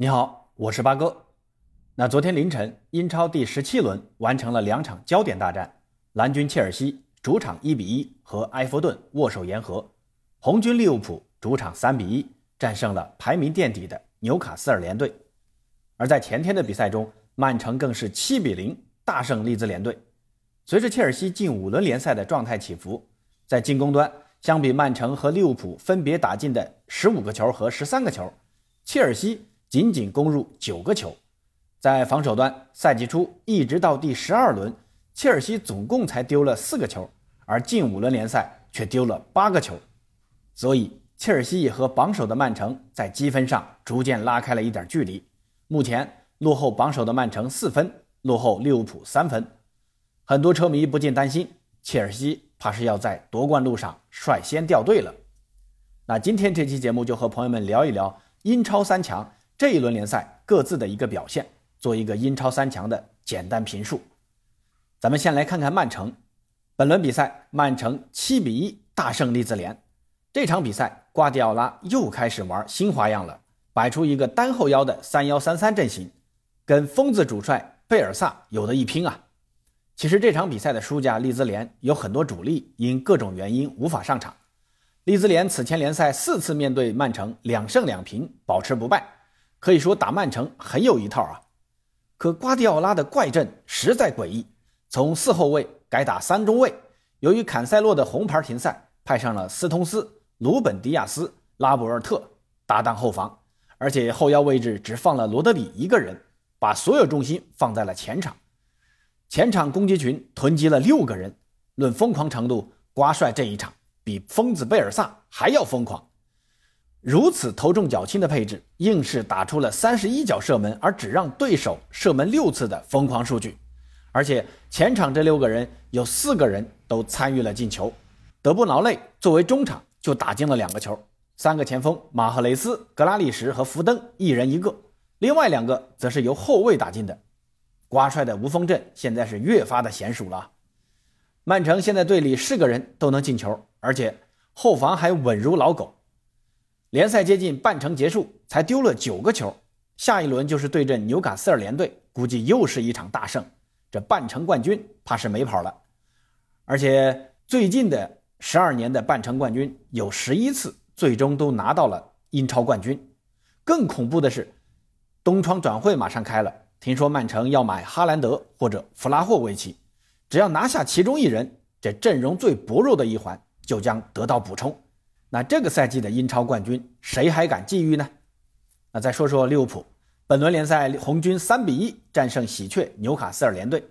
你好，我是八哥。那昨天凌晨，英超第十七轮完成了两场焦点大战，蓝军切尔西主场一比一和埃弗顿握手言和，红军利物浦主场三比一战胜了排名垫底的纽卡斯尔联队。而在前天的比赛中，曼城更是七比零大胜利兹联队。随着切尔西近五轮联赛的状态起伏，在进攻端相比曼城和利物浦分别打进的十五个球和十三个球，切尔西。仅仅攻入九个球，在防守端，赛季初一直到第十二轮，切尔西总共才丢了四个球，而近五轮联赛却丢了八个球，所以切尔西也和榜首的曼城在积分上逐渐拉开了一点距离。目前落后榜首的曼城四分，落后利物浦三分。很多车迷不禁担心，切尔西怕是要在夺冠路上率先掉队了。那今天这期节目就和朋友们聊一聊英超三强。这一轮联赛各自的一个表现，做一个英超三强的简单评述。咱们先来看看曼城，本轮比赛曼城七比一大胜利兹联。这场比赛瓜迪奥拉又开始玩新花样了，摆出一个单后腰的三幺三三阵型，跟疯子主帅贝尔萨有的一拼啊。其实这场比赛的输家利兹联有很多主力因各种原因无法上场。利兹联此前联赛四次面对曼城两胜两平，保持不败。可以说打曼城很有一套啊，可瓜迪奥拉的怪阵实在诡异，从四后卫改打三中卫。由于坎塞洛的红牌停赛，派上了斯通斯、鲁本迪亚斯、拉博尔特搭档后防，而且后腰位置只放了罗德里一个人，把所有重心放在了前场。前场攻击群囤积了六个人，论疯狂程度，瓜帅这一场比疯子贝尔萨还要疯狂。如此头重脚轻的配置，硬是打出了三十一脚射门，而只让对手射门六次的疯狂数据。而且前场这六个人有四个人都参与了进球。德布劳内作为中场就打进了两个球，三个前锋马赫雷斯、格拉利什和福登一人一个，另外两个则是由后卫打进的。瓜帅的无锋阵现在是越发的娴熟了。曼城现在队里是个人都能进球，而且后防还稳如老狗。联赛接近半程结束，才丢了九个球。下一轮就是对阵纽卡斯尔联队，估计又是一场大胜。这半程冠军怕是没跑了。而且最近的十二年的半程冠军有十一次最终都拿到了英超冠军。更恐怖的是，东窗转会马上开了，听说曼城要买哈兰德或者弗拉霍维奇，只要拿下其中一人，这阵容最薄弱的一环就将得到补充。那这个赛季的英超冠军，谁还敢觊觎呢？那再说说利物浦，本轮联赛红军三比一战胜喜鹊纽卡斯尔联队。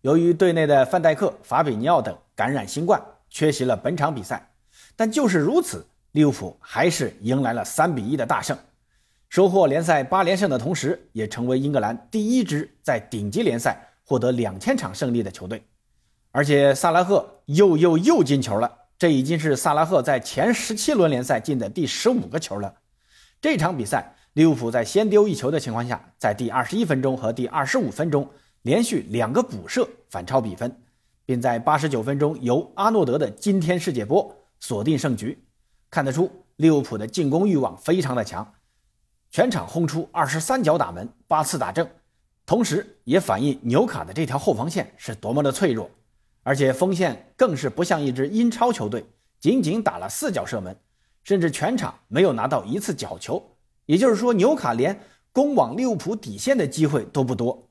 由于队内的范戴克、法比尼奥等感染新冠，缺席了本场比赛。但就是如此，利物浦还是迎来了三比一的大胜，收获联赛八连胜的同时，也成为英格兰第一支在顶级联赛获得两千场胜利的球队。而且萨拉赫又又又进球了。这已经是萨拉赫在前十七轮联赛进的第十五个球了。这场比赛，利物浦在先丢一球的情况下，在第二十一分钟和第二十五分钟连续两个补射反超比分，并在八十九分钟由阿诺德的惊天世界波锁定胜局。看得出利物浦的进攻欲望非常的强，全场轰出二十三脚打门，八次打正，同时也反映纽卡的这条后防线是多么的脆弱。而且锋线更是不像一支英超球队，仅仅打了四脚射门，甚至全场没有拿到一次角球。也就是说，纽卡连攻往利物浦底线的机会都不多。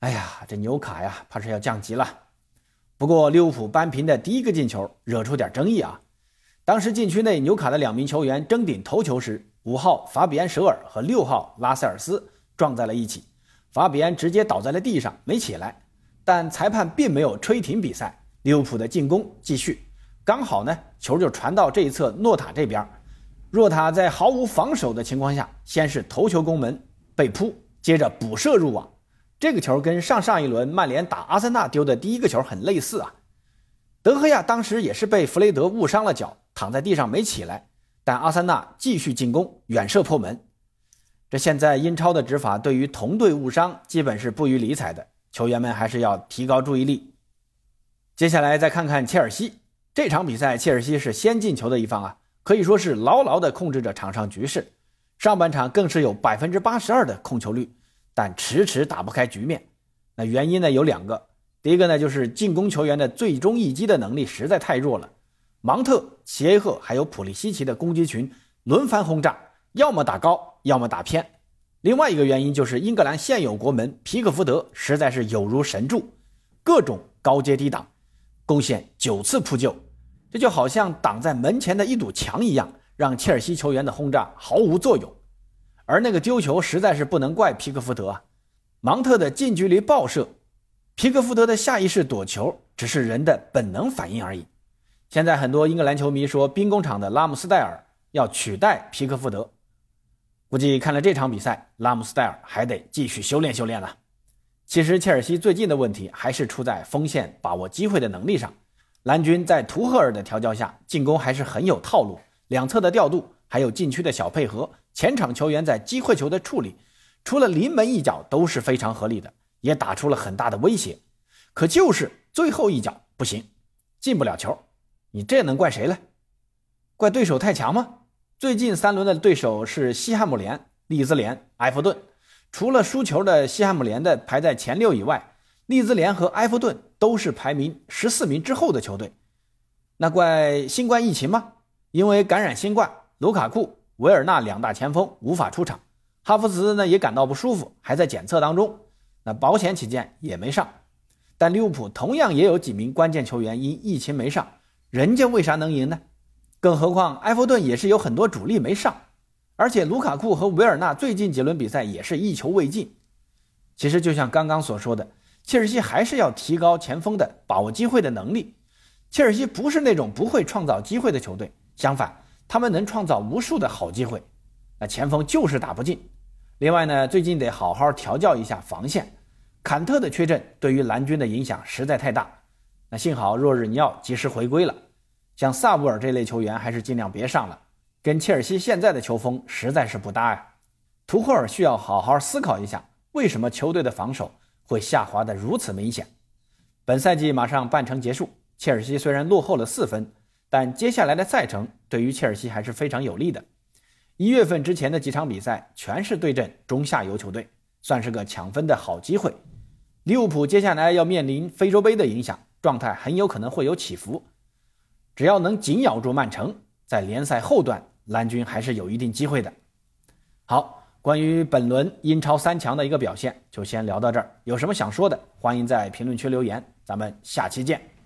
哎呀，这纽卡呀，怕是要降级了。不过，利物浦扳平的第一个进球惹出点争议啊。当时禁区内纽卡的两名球员争顶头球时，五号法比安·舍尔和六号拉塞尔斯撞在了一起，法比安直接倒在了地上，没起来。但裁判并没有吹停比赛，利物浦的进攻继续。刚好呢，球就传到这一侧诺塔这边。诺塔在毫无防守的情况下，先是头球攻门被扑，接着补射入网。这个球跟上上一轮曼联打阿森纳丢的第一个球很类似啊。德赫亚当时也是被弗雷德误伤了脚，躺在地上没起来。但阿森纳继续进攻，远射破门。这现在英超的执法对于同队误伤基本是不予理睬的。球员们还是要提高注意力。接下来再看看切尔西这场比赛，切尔西是先进球的一方啊，可以说是牢牢地控制着场上局势。上半场更是有百分之八十二的控球率，但迟迟打不开局面。那原因呢有两个，第一个呢就是进攻球员的最终一击的能力实在太弱了，芒特、齐耶赫还有普利西奇的攻击群轮番轰炸，要么打高，要么打偏。另外一个原因就是英格兰现有国门皮克福德实在是有如神助，各种高接低挡，贡献九次扑救，这就好像挡在门前的一堵墙一样，让切尔西球员的轰炸毫无作用。而那个丢球实在是不能怪皮克福德啊，芒特的近距离爆射，皮克福德的下意识躲球只是人的本能反应而已。现在很多英格兰球迷说兵工厂的拉姆斯戴尔要取代皮克福德。估计看了这场比赛，拉姆斯戴尔还得继续修炼修炼了。其实切尔西最近的问题还是出在锋线把握机会的能力上。蓝军在图赫尔的调教下，进攻还是很有套路，两侧的调度，还有禁区的小配合，前场球员在机会球的处理，除了临门一脚都是非常合理的，也打出了很大的威胁。可就是最后一脚不行，进不了球。你这能怪谁呢？怪对手太强吗？最近三轮的对手是西汉姆联、利兹联、埃弗顿。除了输球的西汉姆联的排在前六以外，利兹联和埃弗顿都是排名十四名之后的球队。那怪新冠疫情吗？因为感染新冠，卢卡库、维尔纳两大前锋无法出场，哈弗茨呢也感到不舒服，还在检测当中。那保险起见也没上。但利物浦同样也有几名关键球员因疫情没上，人家为啥能赢呢？更何况，埃弗顿也是有很多主力没上，而且卢卡库和维尔纳最近几轮比赛也是一球未进。其实就像刚刚所说的，切尔西还是要提高前锋的把握机会的能力。切尔西不是那种不会创造机会的球队，相反，他们能创造无数的好机会。那前锋就是打不进。另外呢，最近得好好调教一下防线。坎特的缺阵对于蓝军的影响实在太大。那幸好若日尼奥及时回归了。像萨布尔这类球员还是尽量别上了，跟切尔西现在的球风实在是不搭呀。图赫尔需要好好思考一下，为什么球队的防守会下滑的如此明显。本赛季马上半程结束，切尔西虽然落后了四分，但接下来的赛程对于切尔西还是非常有利的。一月份之前的几场比赛全是对阵中下游球队，算是个抢分的好机会。利物浦接下来要面临非洲杯的影响，状态很有可能会有起伏。只要能紧咬住曼城，在联赛后段，蓝军还是有一定机会的。好，关于本轮英超三强的一个表现，就先聊到这儿。有什么想说的，欢迎在评论区留言。咱们下期见。